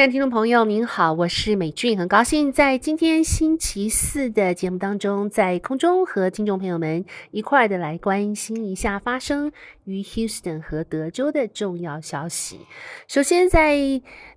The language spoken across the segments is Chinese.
亲爱的听众朋友，您好，我是美俊，很高兴在今天星期四的节目当中，在空中和听众朋友们一块的来关心一下发生于 Houston 和德州的重要消息。首先，在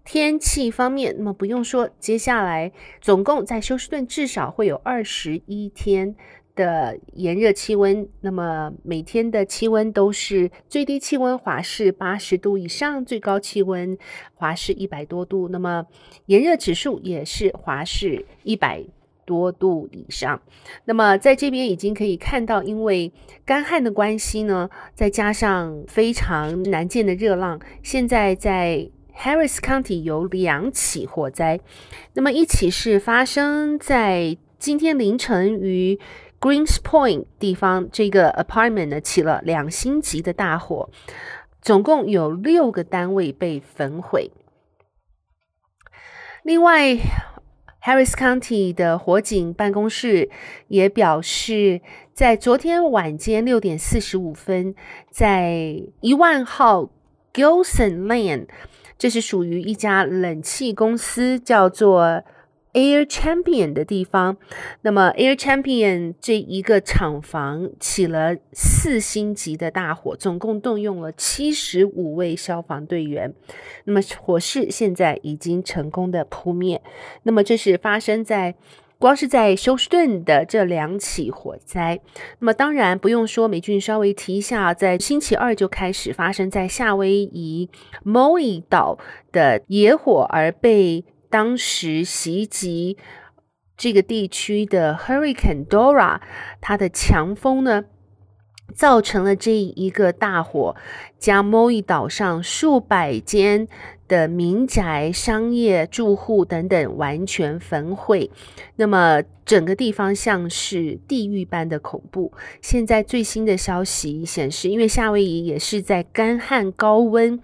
天气方面，那么不用说，接下来总共在休斯顿至少会有二十一天的炎热气温，那么每天的气温都是最低气温华氏八十度以上，最高气温华氏一百多度，那么炎热指数也是华氏一百多度以上。那么在这边已经可以看到，因为干旱的关系呢，再加上非常难见的热浪，现在在 Harris County 有两起火灾，那么一起是发生在今天凌晨于 Greenspoint 地方，这个 apartment 呢起了两星级的大火，总共有六个单位被焚毁。另外，Harris County 的火警办公室也表示，在昨天晚间六点四十五分，在一万号 Gilson Lane，这是属于一家冷气公司，叫做。Air Champion 的地方，那么 Air Champion 这一个厂房起了四星级的大火，总共动用了七十五位消防队员。那么火势现在已经成功的扑灭。那么这是发生在光是在休斯顿的这两起火灾。那么当然不用说，美俊稍微提一下，在星期二就开始发生在夏威夷 Maui 岛的野火而被。当时袭击这个地区的 Hurricane Dora，它的强风呢，造成了这一个大火，将 Moi 岛上数百间的民宅、商业、住户等等完全焚毁。那么整个地方像是地狱般的恐怖。现在最新的消息显示，因为夏威夷也是在干旱、高温。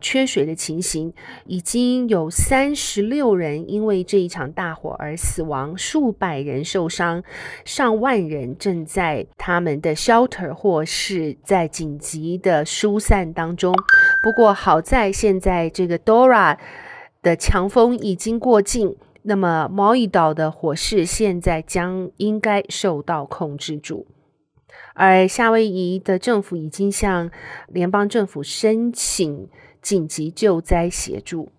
缺水的情形，已经有三十六人因为这一场大火而死亡，数百人受伤，上万人正在他们的 shelter 或是在紧急的疏散当中。不过好在现在这个 Dora 的强风已经过境，那么毛伊岛的火势现在将应该受到控制住，而夏威夷的政府已经向联邦政府申请。紧急救灾协助。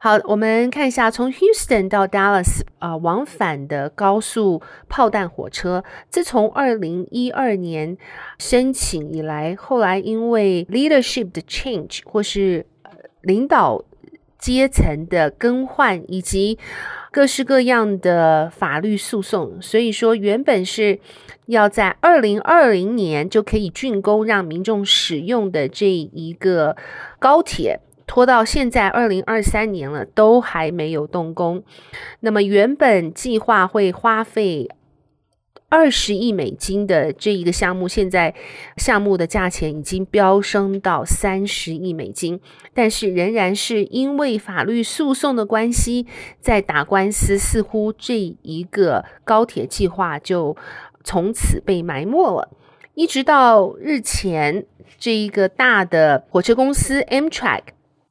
好，我们看一下从 Houston 到 Dallas 啊、往返的高速炮弹火车，自从二零一二年申请以来，后来因为 leadership 的 change 或是领导阶层的更换，以及各式各样的法律诉讼，所以说原本是要在二零二零年就可以竣工让民众使用的这一个高铁，拖到现在二零二三年了，都还没有动工。那么原本计划会花费。二十亿美金的这一个项目，现在项目的价钱已经飙升到三十亿美金，但是仍然是因为法律诉讼的关系，在打官司，似乎这一个高铁计划就从此被埋没了。一直到日前，这一个大的火车公司 Amtrak，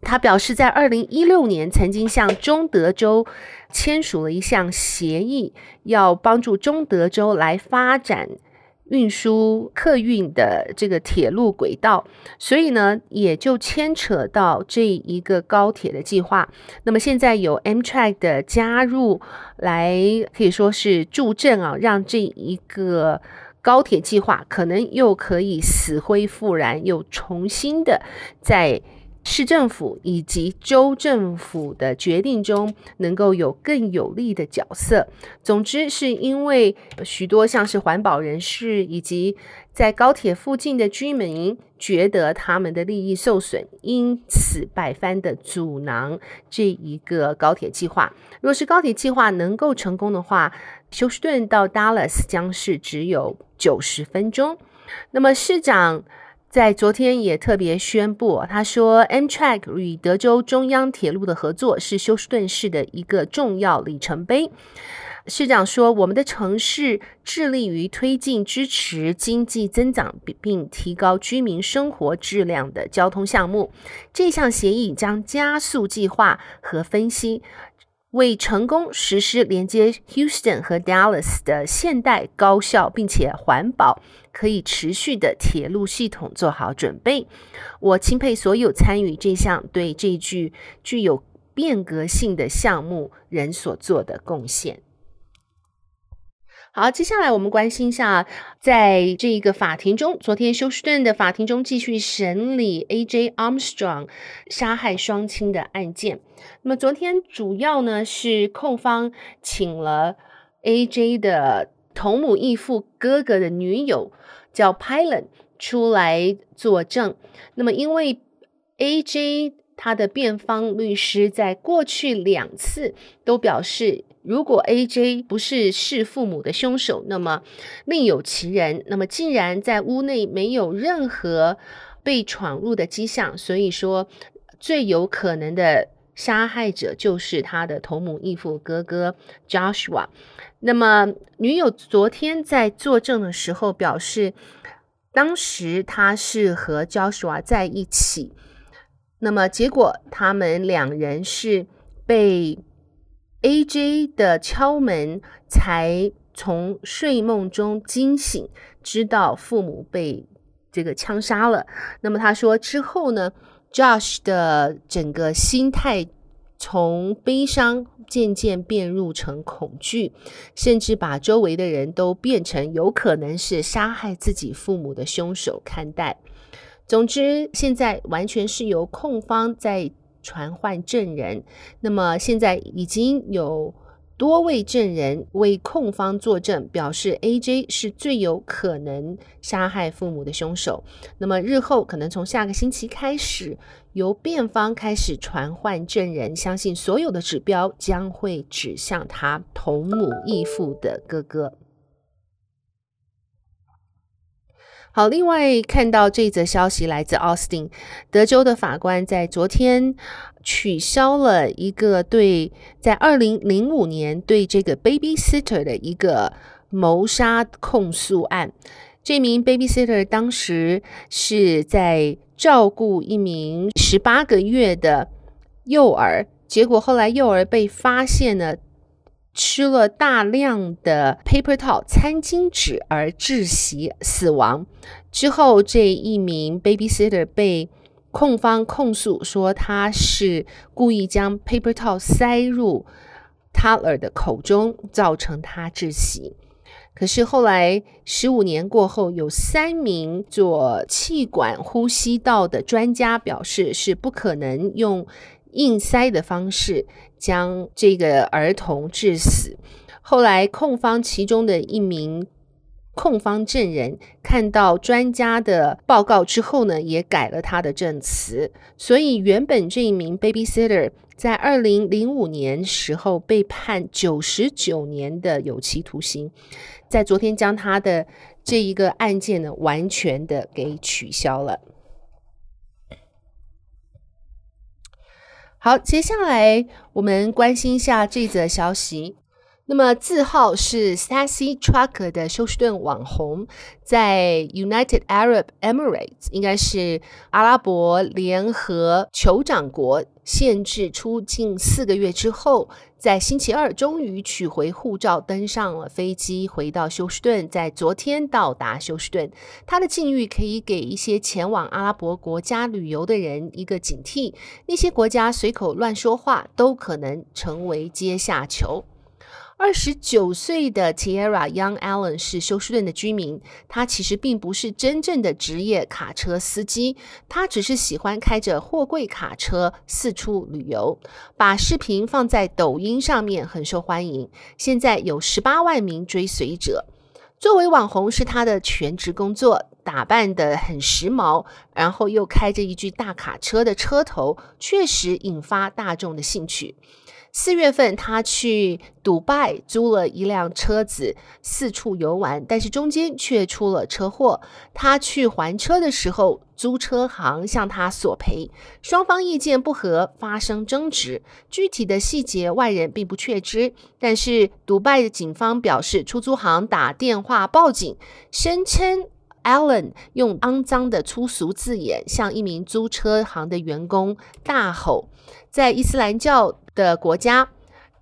他表示在二零一六年曾经向中德州。签署了一项协议，要帮助中德州来发展运输客运的这个铁路轨道，所以呢，也就牵扯到这一个高铁的计划。那么现在有 Amtrak 的加入，来可以说是助阵啊，让这一个高铁计划可能又可以死灰复燃，又重新的在。市政府以及州政府的决定中，能够有更有利的角色。总之，是因为许多像是环保人士以及在高铁附近的居民觉得他们的利益受损，因此百般的阻挠这一个高铁计划。若是高铁计划能够成功的话，休斯顿到 Dallas 将是只有九十分钟。那么市长。在昨天也特别宣布，他说，Amtrak 与德州中央铁路的合作是休斯顿市的一个重要里程碑。市长说：“我们的城市致力于推进支持经济增长并提高居民生活质量的交通项目。这项协议将加速计划和分析，为成功实施连接 Houston 和 Dallas 的现代、高效并且环保、可以持续的铁路系统做好准备。我钦佩所有参与这项对这具具有变革性的项目人所做的贡献。”好，接下来我们关心一下，在这个法庭中，昨天休斯顿的法庭中继续审理 A.J. Armstrong 杀害双亲的案件。那么昨天主要呢是控方请了 A.J. 的同母异父哥哥的女友叫 Pilot 出来作证。那么因为 A.J. 他的辩方律师在过去两次都表示。如果 AJ 不是弑父母的凶手，那么另有其人。那么既然在屋内没有任何被闯入的迹象，所以说最有可能的杀害者就是他的同母异父哥哥 Joshua。那么女友昨天在作证的时候表示，当时他是和 Joshua 在一起。那么结果他们两人是被。A.J. 的敲门才从睡梦中惊醒，知道父母被这个枪杀了。那么他说之后呢，Josh 的整个心态从悲伤渐渐变入成恐惧，甚至把周围的人都变成有可能是杀害自己父母的凶手看待。总之，现在完全是由控方在。传唤证人，那么现在已经有多位证人为控方作证，表示 AJ 是最有可能杀害父母的凶手。那么日后可能从下个星期开始，由辩方开始传唤证人，相信所有的指标将会指向他同母异父的哥哥。好，另外看到这则消息来自奥斯汀，德州的法官在昨天取消了一个对在二零零五年对这个 babysitter 的一个谋杀控诉案。这名 babysitter 当时是在照顾一名十八个月的幼儿，结果后来幼儿被发现了。吃了大量的 paper towel 餐巾纸而窒息死亡之后，这一名 babysitter 被控方控诉说他是故意将 paper towel 塞入 toddler 的口中，造成他窒息。可是后来十五年过后，有三名做气管呼吸道的专家表示是不可能用硬塞的方式将这个儿童致死。后来，控方其中的一名控方证人看到专家的报告之后呢，也改了他的证词。所以，原本这一名 babysitter 在二零零五年时候被判九十九年的有期徒刑，在昨天将他的这一个案件呢，完全的给取消了。好，接下来我们关心一下这则消息。那么字号是 Sassy Trucker 的休斯顿网红，在 United Arab Emirates 应该是阿拉伯联合酋长国限制出境四个月之后，在星期二终于取回护照，登上了飞机回到休斯顿，在昨天到达休斯顿。他的境遇可以给一些前往阿拉伯国家旅游的人一个警惕，那些国家随口乱说话都可能成为阶下囚。二十九岁的 Tierra Young Allen 是休斯顿的居民，他其实并不是真正的职业卡车司机，他只是喜欢开着货柜卡车四处旅游，把视频放在抖音上面很受欢迎，现在有十八万名追随者。作为网红是他的全职工作，打扮得很时髦，然后又开着一具大卡车的车头，确实引发大众的兴趣。四月份，他去迪拜租了一辆车子四处游玩，但是中间却出了车祸。他去还车的时候，租车行向他索赔，双方意见不合，发生争执。具体的细节外人并不确知，但是迪拜的警方表示，出租行打电话报警，声称 Alan 用肮脏的粗俗字眼向一名租车行的员工大吼，在伊斯兰教的国家，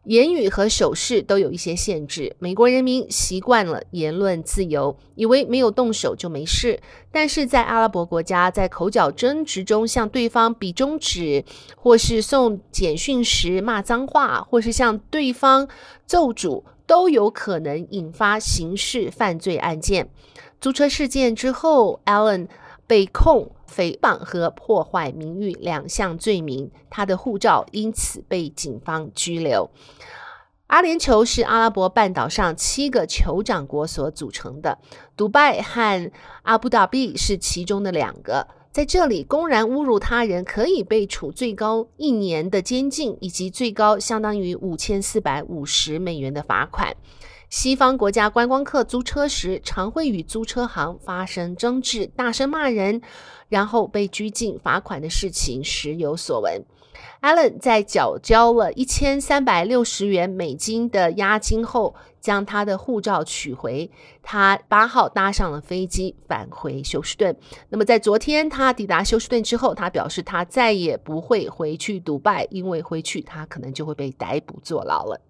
言语和手势都有一些限制。美国人民习惯了言论自由，以为没有动手就没事。但是在阿拉伯国家，在口角争执中向对方比中指，或是送简讯时骂脏话，或是向对方奏主，都有可能引发刑事犯罪案件。租车事件之后，Allen 被控诽谤和破坏名誉两项罪名，他的护照因此被警方拘留。阿联酋是阿拉伯半岛上七个酋长国所组成的，迪拜和阿布达比是其中的两个。在这里公然侮辱他人，可以被处最高一年的监禁，以及最高相当于五千四百五十美元的罚款。西方国家观光客租车时，常会与租车行发生争执，大声骂人，然后被拘禁、罚款的事情时有所闻。Allen 在缴交了一千三百六十元美金的押金后，将他的护照取回。他八号搭上了飞机返回休斯顿。那么在昨天他抵达休斯顿之后，他表示他再也不会回去独拜，因为回去他可能就会被逮捕坐牢了。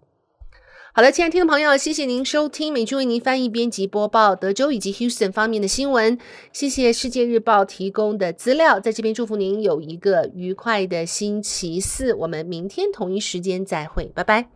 好的，亲爱的听众朋友，谢谢您收听美君为您翻译、编辑、播报德州以及 Houston 方面的新闻。谢谢世界日报提供的资料，在这边祝福您有一个愉快的星期四。我们明天同一时间再会，拜拜。